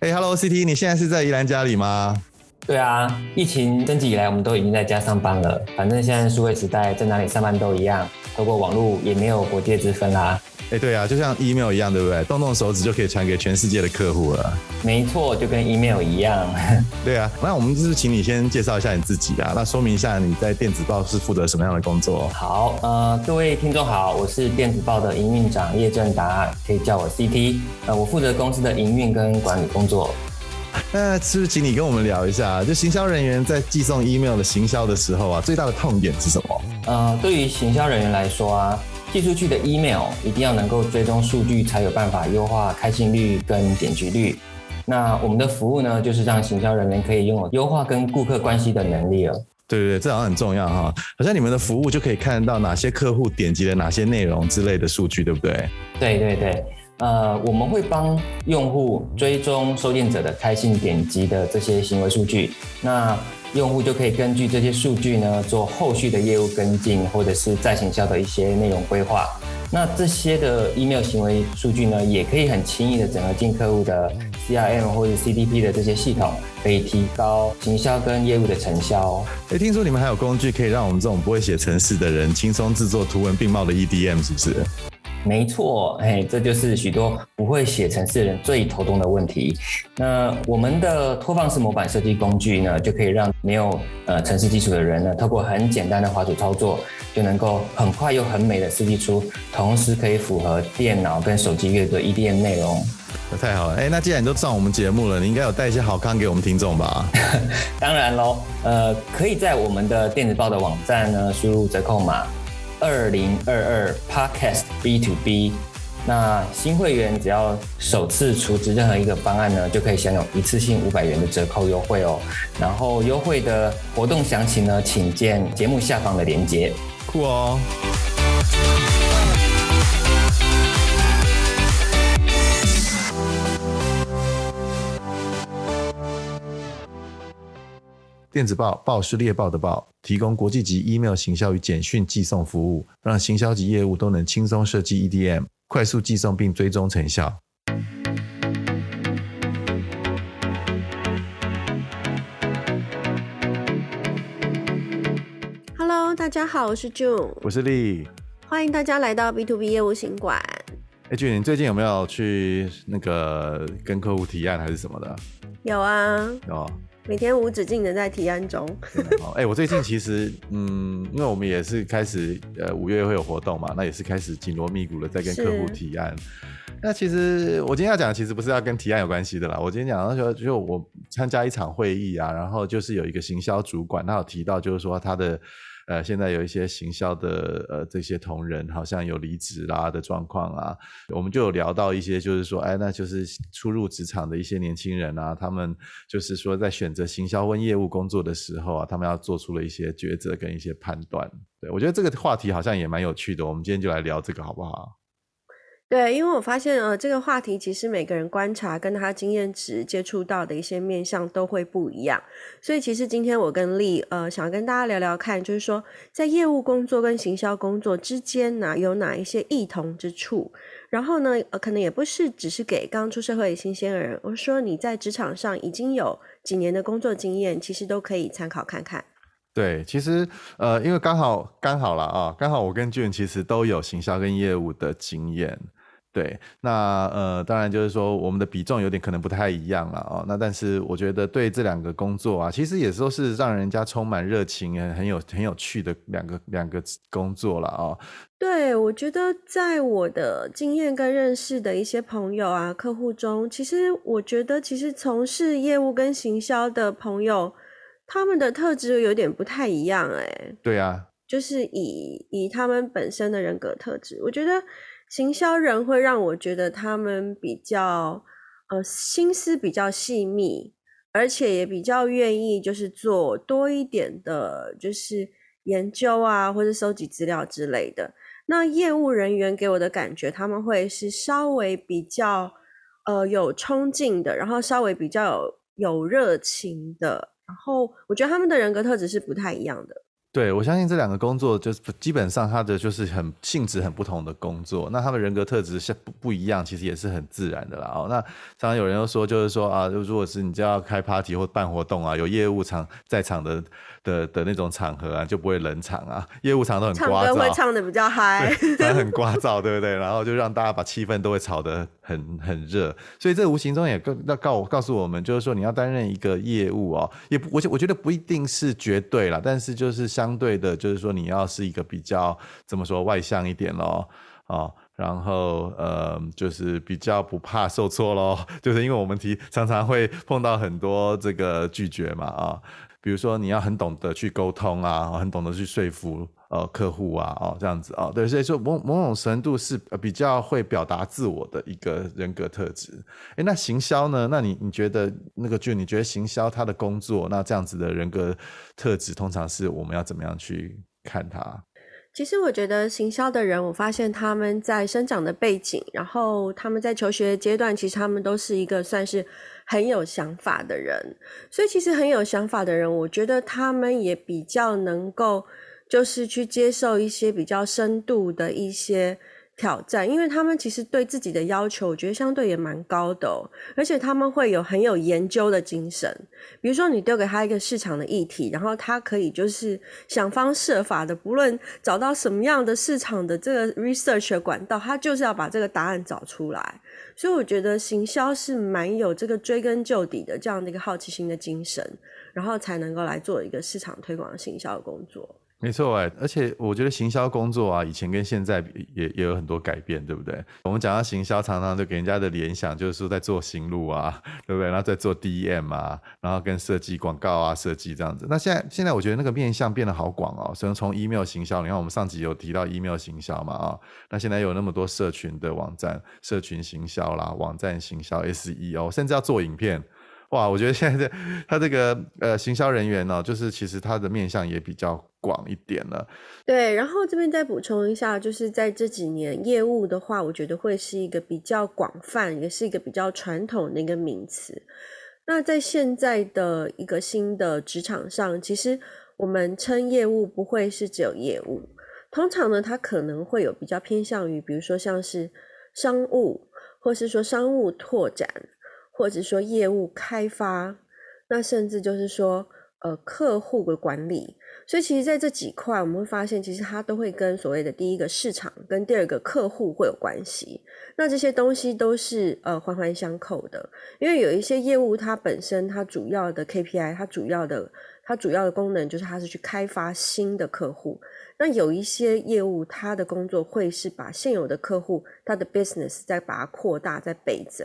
哎，Hello，CT，你现在是在宜兰家里吗？对啊，疫情升级以来，我们都已经在家上班了。反正现在数位时代，在哪里上班都一样，透过网络也没有国界之分啦。哎，对啊，就像 email 一样，对不对？动动手指就可以传给全世界的客户了。没错，就跟 email 一样。对啊，那我们就是请你先介绍一下你自己啊，那说明一下你在电子报是负责什么样的工作？好，呃，各位听众好，我是电子报的营运长叶正达，可以叫我 CT。呃，我负责公司的营运跟管理工作。那是不是请你跟我们聊一下，就行销人员在寄送 email 的行销的时候啊，最大的痛点是什么？呃，对于行销人员来说啊，寄出去的 email 一定要能够追踪数据，才有办法优化开信率跟点击率。那我们的服务呢，就是让行销人员可以拥有优化跟顾客关系的能力了。对对对，这好像很重要哈，好像你们的服务就可以看到哪些客户点击了哪些内容之类的数据，对不对？对对对。呃，我们会帮用户追踪收件者的开信点击的这些行为数据，那用户就可以根据这些数据呢，做后续的业务跟进，或者是再行销的一些内容规划。那这些的 email 行为数据呢，也可以很轻易的整合进客户的 CRM 或者 CDP 的这些系统，可以提高行销跟业务的成效哦。诶，听说你们还有工具可以让我们这种不会写程式的人轻松制作图文并茂的 EDM，是不是？没错，哎，这就是许多不会写程式的人最头痛的问题。那我们的拖放式模板设计工具呢，就可以让没有呃程式基础的人呢，透过很简单的滑鼠操作，就能够很快又很美的设计出，同时可以符合电脑跟手机阅读的 EDM 内容。太好了，哎，那既然你都上我们节目了，你应该有带一些好康给我们听众吧？当然喽，呃，可以在我们的电子报的网站呢，输入折扣码。二零二二 Podcast B to B，那新会员只要首次出资任何一个方案呢，就可以享有一次性五百元的折扣优惠哦。然后优惠的活动详情呢，请见节目下方的链接。酷哦！电子报报是猎豹的报，提供国际级 email 行销与简讯寄送服务，让行销及业务都能轻松设计 EDM，快速寄送并追踪成效。Hello，大家好，我是 June，我是丽，欢迎大家来到 B to B 业务行馆。哎，June，你最近有没有去那个跟客户提案还是什么的？有啊，有。每天无止境的在提案中。哎、欸，我最近其实，嗯，因为我们也是开始，呃，五月会有活动嘛，那也是开始紧锣密鼓的在跟客户提案。那其实我今天要讲的，其实不是要跟提案有关系的啦。我今天讲的时候，就我参加一场会议啊，然后就是有一个行销主管，他有提到，就是说他的。呃，现在有一些行销的呃这些同仁好像有离职啦的状况啊，我们就有聊到一些，就是说，哎，那就是初入职场的一些年轻人啊，他们就是说在选择行销跟业务工作的时候啊，他们要做出了一些抉择跟一些判断。对，我觉得这个话题好像也蛮有趣的，我们今天就来聊这个好不好？对，因为我发现呃，这个话题其实每个人观察跟他经验值接触到的一些面向都会不一样，所以其实今天我跟丽呃想跟大家聊聊看，就是说在业务工作跟行销工作之间呢，有哪一些异同之处？然后呢，呃，可能也不是只是给刚出社会的新鲜人，我说你在职场上已经有几年的工作经验，其实都可以参考看看。对，其实呃，因为刚好刚好了啊，刚好我跟俊其实都有行销跟业务的经验。对，那呃，当然就是说我们的比重有点可能不太一样了哦。那但是我觉得对这两个工作啊，其实也都是让人家充满热情、很有很有趣的两个两个工作了哦。对，我觉得在我的经验跟认识的一些朋友啊、客户中，其实我觉得其实从事业务跟行销的朋友，他们的特质有点不太一样哎。对啊，就是以以他们本身的人格特质，我觉得。行销人会让我觉得他们比较，呃，心思比较细密，而且也比较愿意就是做多一点的，就是研究啊，或者收集资料之类的。那业务人员给我的感觉，他们会是稍微比较，呃，有冲劲的，然后稍微比较有有热情的，然后我觉得他们的人格特质是不太一样的。对，我相信这两个工作就是基本上他的就是很性质很不同的工作，那他们人格特质是不不一样，其实也是很自然的啦。哦，那常常有人又说，就是说啊，如果是你就要开 party 或办活动啊，有业务场在场的的的那种场合啊，就不会冷场啊，业务场都很聒噪，唱歌会唱的比较嗨，很 聒噪，对不对？然后就让大家把气氛都会炒得很很热，所以这无形中也告要告告诉我们，就是说你要担任一个业务哦，也不我我觉得不一定是绝对啦，但是就是。相对的，就是说你要是一个比较怎么说外向一点咯，哦，然后呃，就是比较不怕受挫咯，就是因为我们提常常会碰到很多这个拒绝嘛，啊、比如说你要很懂得去沟通啊，很懂得去说服呃客户啊，哦这样子啊、对，所以说某某种程度是比较会表达自我的一个人格特质。诶，那行销呢？那你你觉得那个就你觉得行销他的工作，那这样子的人格特质，通常是我们要怎么样去看他？其实我觉得行销的人，我发现他们在生长的背景，然后他们在求学阶段，其实他们都是一个算是很有想法的人。所以其实很有想法的人，我觉得他们也比较能够，就是去接受一些比较深度的一些。挑战，因为他们其实对自己的要求，我觉得相对也蛮高的，而且他们会有很有研究的精神。比如说，你丢给他一个市场的议题，然后他可以就是想方设法的，不论找到什么样的市场的这个 research 的管道，他就是要把这个答案找出来。所以我觉得行销是蛮有这个追根究底的这样的一个好奇心的精神，然后才能够来做一个市场推广行销的工作。没错哎，而且我觉得行销工作啊，以前跟现在也也有很多改变，对不对？我们讲到行销，常常就给人家的联想就是说在做行路啊，对不对？然后在做 DM 啊，然后跟设计广告啊，设计这样子。那现在现在我觉得那个面向变得好广哦，所以从 email 行销，你看我们上集有提到 email 行销嘛啊，那现在有那么多社群的网站，社群行销啦，网站行销 SEO，甚至要做影片。哇，我觉得现在这他这个呃行销人员呢、哦，就是其实他的面向也比较广一点了。对，然后这边再补充一下，就是在这几年业务的话，我觉得会是一个比较广泛，也是一个比较传统的一个名词。那在现在的一个新的职场上，其实我们称业务不会是只有业务，通常呢，它可能会有比较偏向于，比如说像是商务，或是说商务拓展。或者说业务开发，那甚至就是说，呃，客户的管理。所以其实在这几块，我们会发现，其实它都会跟所谓的第一个市场跟第二个客户会有关系。那这些东西都是呃环环相扣的，因为有一些业务它本身它主要的 KPI，它主要的它主要的功能就是它是去开发新的客户。那有一些业务，它的工作会是把现有的客户，它的 business 再把它扩大、再倍增。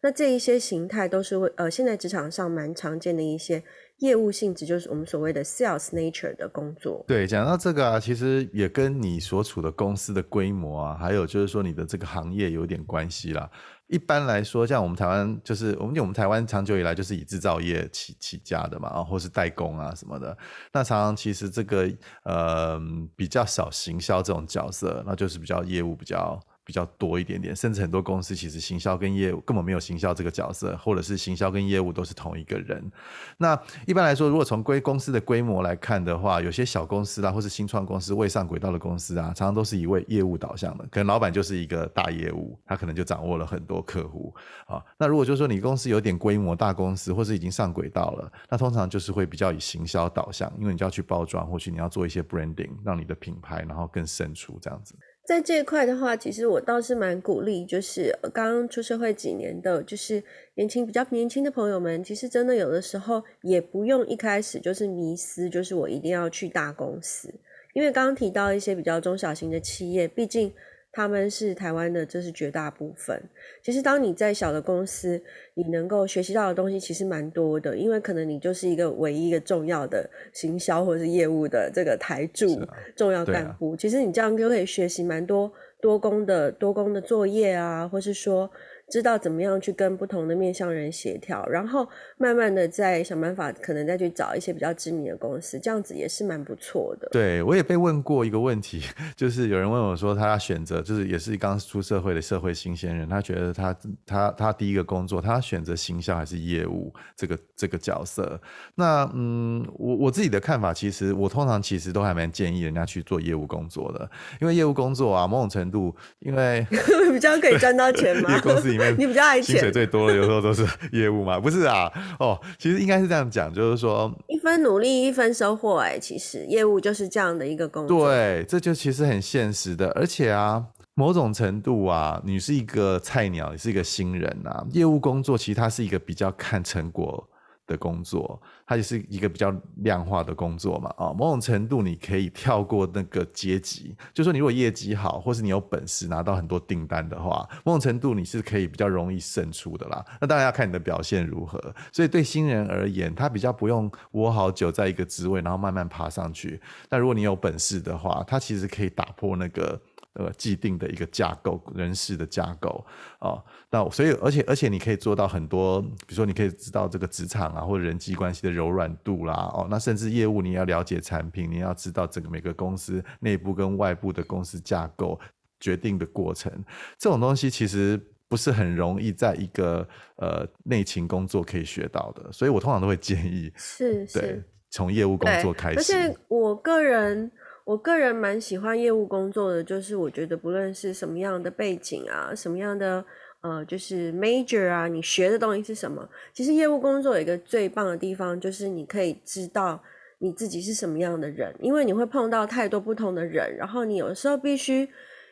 那这一些形态都是会呃，现在职场上蛮常见的一些业务性质，就是我们所谓的 sales nature 的工作。对，讲到这个啊，其实也跟你所处的公司的规模啊，还有就是说你的这个行业有点关系啦。一般来说，像我们台湾，就是我们因为我们台湾长久以来就是以制造业起起家的嘛，啊，或是代工啊什么的。那常常其实这个呃比较少行销这种角色，那就是比较业务比较。比较多一点点，甚至很多公司其实行销跟业务根本没有行销这个角色，或者是行销跟业务都是同一个人。那一般来说，如果从规公司的规模来看的话，有些小公司啊，或是新创公司未上轨道的公司啊，常常都是一位业务导向的，可能老板就是一个大业务，他可能就掌握了很多客户啊。那如果就是说你公司有点规模，大公司或是已经上轨道了，那通常就是会比较以行销导向，因为你就要去包装，或许你要做一些 branding，让你的品牌然后更胜出这样子。在这一块的话，其实我倒是蛮鼓励，就是刚刚出社会几年的，就是年轻比较年轻的朋友们，其实真的有的时候也不用一开始就是迷思，就是我一定要去大公司，因为刚刚提到一些比较中小型的企业，毕竟。他们是台湾的，这是绝大部分。其实，当你在小的公司，你能够学习到的东西其实蛮多的，因为可能你就是一个唯一一个重要的行销或者是业务的这个台柱、啊、重要干部。啊、其实你这样就可以学习蛮多多工的多工的作业啊，或是说知道怎么样去跟不同的面向人协调，然后慢慢的再想办法，可能再去找一些比较知名的公司，这样子也是蛮不错的。对，我也被问过一个问题，就是有人问我说，他要选择，就是也是刚出社会的社会新鲜人，他觉得他他他第一个工作，他选择行销还是业务这个这个角色？那嗯，我我自己的看法，其实我通常其实都还蛮建议人家去做业务工作的，因为业务工作啊，某种程度因为 比较可以赚到钱嘛，公司里面 你比较爱钱，薪水最多的有时候都是业务嘛，不是啊？哦，其实应该是这样讲，就是说一分努力一分收获，哎，其实业务就是这样的一个工作，对，这就其实很现实的，而且啊。某种程度啊，你是一个菜鸟，你是一个新人啊。业务工作其实它是一个比较看成果的工作，它就是一个比较量化的工作嘛。啊，某种程度你可以跳过那个阶级，就说你如果业绩好，或是你有本事拿到很多订单的话，某种程度你是可以比较容易胜出的啦。那当然要看你的表现如何。所以对新人而言，他比较不用窝好久在一个职位，然后慢慢爬上去。但如果你有本事的话，他其实可以打破那个。呃，既定的一个架构，人事的架构哦，那所以，而且，而且你可以做到很多，比如说，你可以知道这个职场啊，或者人际关系的柔软度啦，哦，那甚至业务，你要了解产品，你要知道整个每个公司内部跟外部的公司架构决定的过程，这种东西其实不是很容易在一个呃内勤工作可以学到的，所以我通常都会建议是，是对，从业务工作开始，而且我个人。我个人蛮喜欢业务工作的，就是我觉得不论是什么样的背景啊，什么样的呃，就是 major 啊，你学的东西是什么？其实业务工作有一个最棒的地方，就是你可以知道你自己是什么样的人，因为你会碰到太多不同的人，然后你有时候必须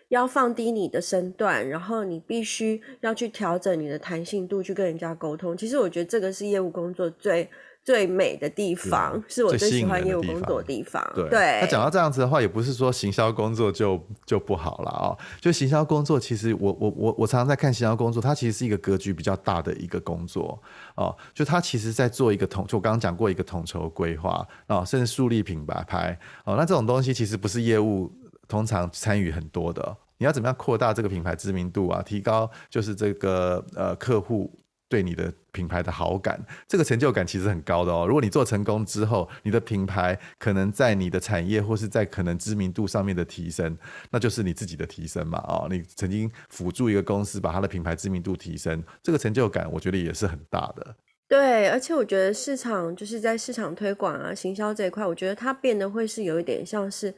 要放低你的身段，然后你必须要去调整你的弹性度去跟人家沟通。其实我觉得这个是业务工作最。最美的地方是我最喜欢业务工作的地方。对，那讲到这样子的话，也不是说行销工作就就不好了啊、喔。就行销工作，其实我我我我常常在看行销工作，它其实是一个格局比较大的一个工作哦、喔。就它其实在做一个统，就我刚刚讲过一个统筹规划啊，甚至树立品牌牌哦。那这种东西其实不是业务通常参与很多的。你要怎么样扩大这个品牌知名度啊？提高就是这个呃客户。对你的品牌的好感，这个成就感其实很高的哦。如果你做成功之后，你的品牌可能在你的产业或是在可能知名度上面的提升，那就是你自己的提升嘛。哦，你曾经辅助一个公司把它的品牌知名度提升，这个成就感我觉得也是很大的。对，而且我觉得市场就是在市场推广啊、行销这一块，我觉得它变得会是有一点像是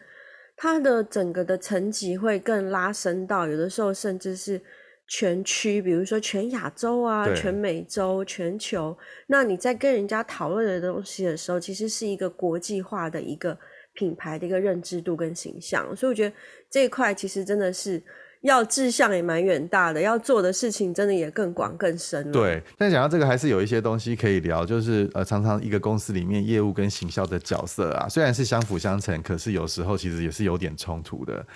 它的整个的层级会更拉伸到，有的时候甚至是。全区，比如说全亚洲啊，全美洲、全球，那你在跟人家讨论的东西的时候，其实是一个国际化的一个品牌的一个认知度跟形象，所以我觉得这一块其实真的是要志向也蛮远大的，要做的事情真的也更广更深了。对，但讲到这个，还是有一些东西可以聊，就是呃，常常一个公司里面业务跟行销的角色啊，虽然是相辅相成，可是有时候其实也是有点冲突的。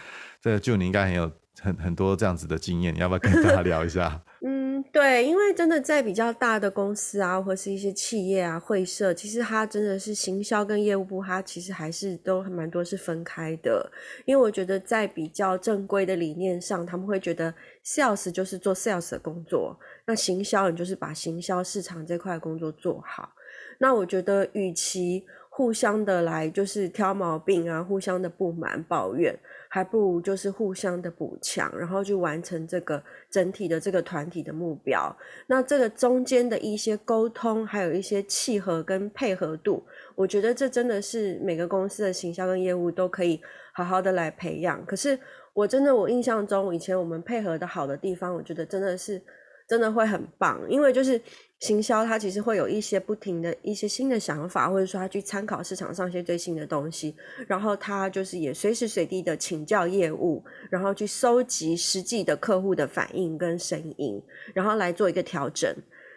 这个就你应该很有。很很多这样子的经验，你要不要跟大家聊一下？嗯，对，因为真的在比较大的公司啊，或是一些企业啊、会社，其实它真的是行销跟业务部，它其实还是都蛮多是分开的。因为我觉得在比较正规的理念上，他们会觉得 sales 就是做 sales 的工作，那行销你就是把行销市场这块工作做好。那我觉得，与其互相的来就是挑毛病啊，互相的不满抱怨。还不如就是互相的补强，然后去完成这个整体的这个团体的目标。那这个中间的一些沟通，还有一些契合跟配合度，我觉得这真的是每个公司的行销跟业务都可以好好的来培养。可是我真的我印象中，以前我们配合的好的地方，我觉得真的是。真的会很棒，因为就是行销，它其实会有一些不停的一些新的想法，或者说他去参考市场上一些最新的东西，然后他就是也随时随地的请教业务，然后去收集实际的客户的反应跟声音，然后来做一个调整，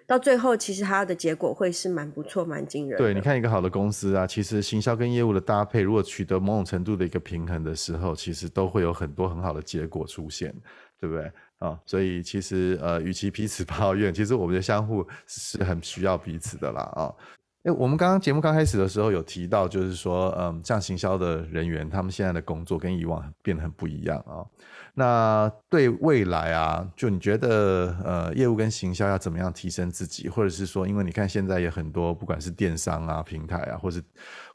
到最后其实它的结果会是蛮不错、蛮惊人。对，你看一个好的公司啊，其实行销跟业务的搭配，如果取得某种程度的一个平衡的时候，其实都会有很多很好的结果出现，对不对？啊、所以其实呃，与其彼此抱怨，其实我们就相互是很需要彼此的啦啊、哎，我们刚刚节目刚开始的时候有提到，就是说，嗯，像行销的人员，他们现在的工作跟以往变得很不一样啊。那对未来啊，就你觉得，呃，业务跟行销要怎么样提升自己，或者是说，因为你看现在也很多，不管是电商啊、平台啊，或是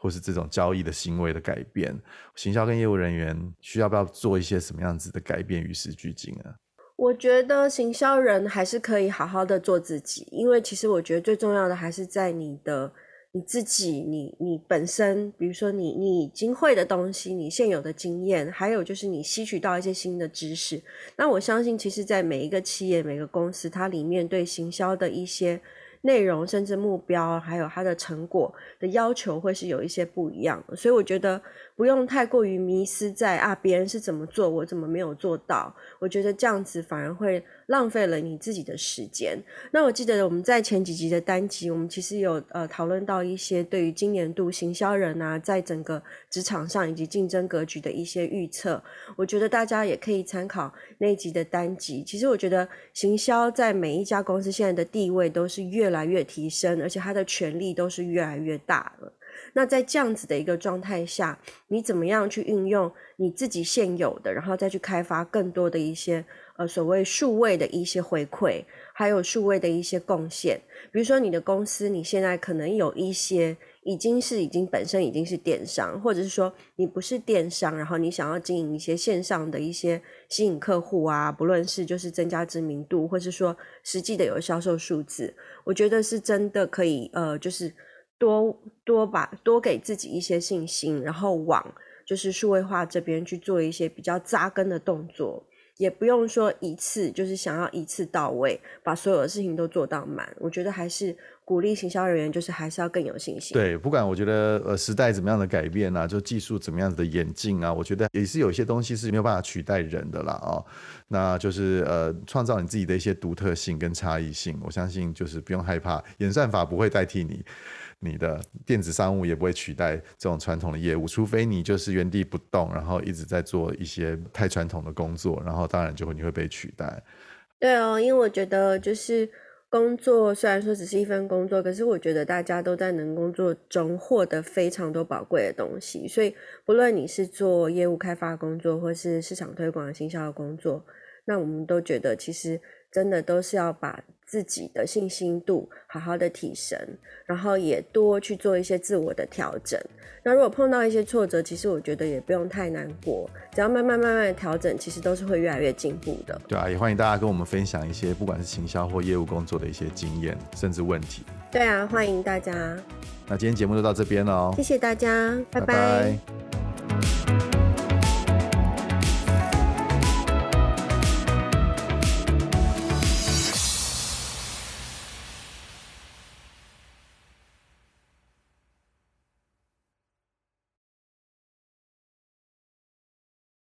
或是这种交易的行为的改变，行销跟业务人员需要不要做一些什么样子的改变，与时俱进啊？我觉得行销人还是可以好好的做自己，因为其实我觉得最重要的还是在你的你自己，你你本身，比如说你你已经会的东西，你现有的经验，还有就是你吸取到一些新的知识。那我相信，其实，在每一个企业、每个公司，它里面对行销的一些。内容甚至目标，还有它的成果的要求，会是有一些不一样的。所以我觉得不用太过于迷失在啊，别人是怎么做，我怎么没有做到？我觉得这样子反而会浪费了你自己的时间。那我记得我们在前几集的单集，我们其实有呃讨论到一些对于今年度行销人啊，在整个职场上以及竞争格局的一些预测。我觉得大家也可以参考那集的单集。其实我觉得行销在每一家公司现在的地位都是越来来越提升，而且他的权力都是越来越大了。那在这样子的一个状态下，你怎么样去运用你自己现有的，然后再去开发更多的一些呃所谓数位的一些回馈，还有数位的一些贡献。比如说你的公司，你现在可能有一些已经是已经本身已经是电商，或者是说你不是电商，然后你想要经营一些线上的一些吸引客户啊，不论是就是增加知名度，或是说实际的有销售数字，我觉得是真的可以呃就是。多多把多给自己一些信心，然后往就是数位化这边去做一些比较扎根的动作，也不用说一次就是想要一次到位，把所有的事情都做到满。我觉得还是鼓励行销人员，就是还是要更有信心。对，不管我觉得呃时代怎么样的改变啊，就技术怎么样子的演进啊，我觉得也是有一些东西是没有办法取代人的啦哦。那就是呃创造你自己的一些独特性跟差异性，我相信就是不用害怕，演算法不会代替你。你的电子商务也不会取代这种传统的业务，除非你就是原地不动，然后一直在做一些太传统的工作，然后当然就会你会被取代。对哦，因为我觉得就是工作虽然说只是一份工作，可是我觉得大家都在能工作中获得非常多宝贵的东西，所以不论你是做业务开发工作，或是市场推广、行销的工作，那我们都觉得其实真的都是要把。自己的信心度好好的提升，然后也多去做一些自我的调整。那如果碰到一些挫折，其实我觉得也不用太难过，只要慢慢慢慢的调整，其实都是会越来越进步的。对啊，也欢迎大家跟我们分享一些不管是行销或业务工作的一些经验，甚至问题。对啊，欢迎大家。那今天节目就到这边了，谢谢大家，拜拜。拜拜。